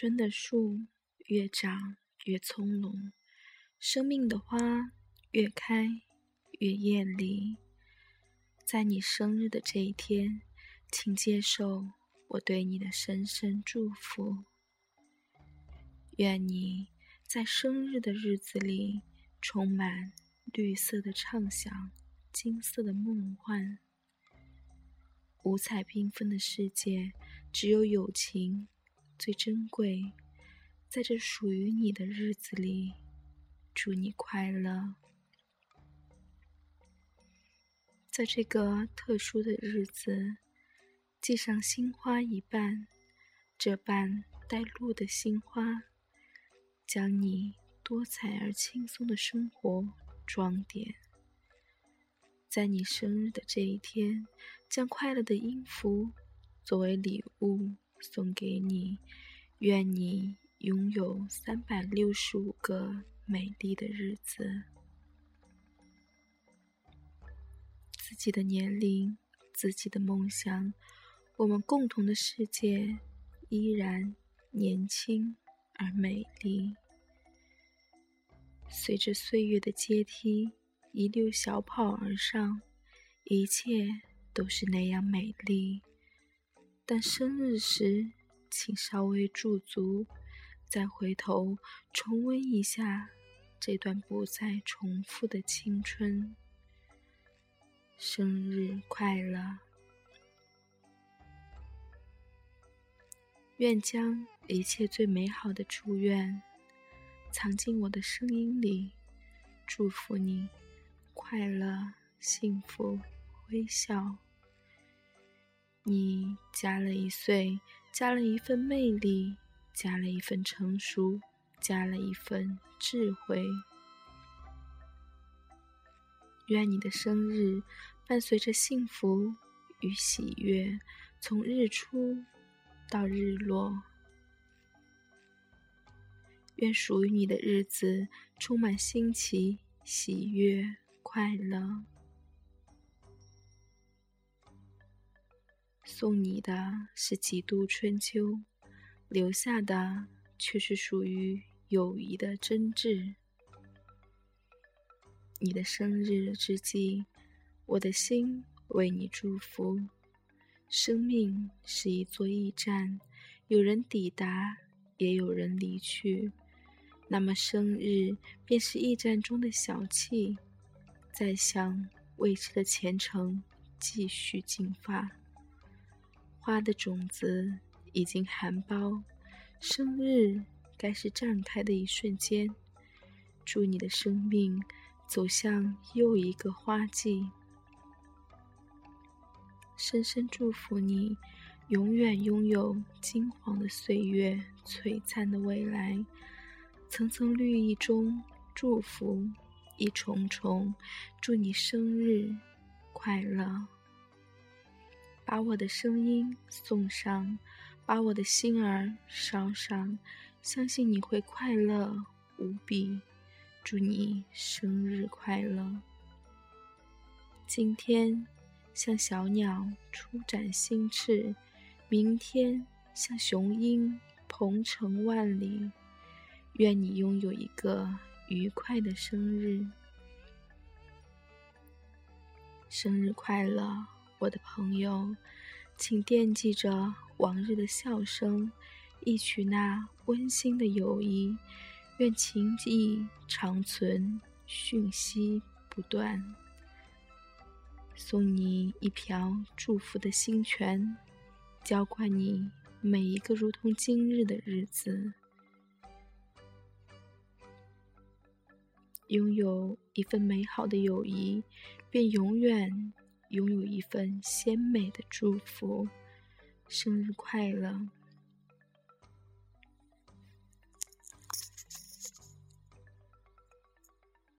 春的树越长越葱茏，生命的花越开越艳丽。在你生日的这一天，请接受我对你的深深祝福。愿你在生日的日子里充满绿色的畅想，金色的梦幻。五彩缤纷的世界，只有友情最珍贵。在这属于你的日子里，祝你快乐。在这个特殊的日子，系上新花一瓣，这瓣带露的新花，将你多彩而轻松的生活装点。在你生日的这一天，将快乐的音符作为礼物送给你。愿你拥有三百六十五个美丽的日子。自己的年龄，自己的梦想，我们共同的世界依然年轻而美丽。随着岁月的阶梯。一溜小跑而上，一切都是那样美丽。但生日时，请稍微驻足，再回头重温一下这段不再重复的青春。生日快乐！愿将一切最美好的祝愿藏进我的声音里，祝福你。快乐、幸福、微笑。你加了一岁，加了一份魅力，加了一份成熟，加了一份智慧。愿你的生日伴随着幸福与喜悦，从日出到日落。愿属于你的日子充满新奇、喜悦。快乐，送你的是几度春秋，留下的却是属于友谊的真挚。你的生日之际，我的心为你祝福。生命是一座驿站，有人抵达，也有人离去。那么，生日便是驿站中的小憩。在向未知的前程继续进发，花的种子已经含苞，生日该是绽开的一瞬间。祝你的生命走向又一个花季，深深祝福你，永远拥有金黄的岁月、璀璨的未来。层层绿意中，祝福。一重重，祝你生日快乐！把我的声音送上，把我的心儿烧上，相信你会快乐无比。祝你生日快乐！今天像小鸟初展新翅，明天像雄鹰鹏程万里。愿你拥有一个。愉快的生日，生日快乐，我的朋友，请惦记着往日的笑声，忆取那温馨的友谊，愿情谊长存，讯息不断。送你一瓢祝福的清泉，浇灌你每一个如同今日的日子。拥有一份美好的友谊，便永远拥有一份鲜美的祝福。生日快乐！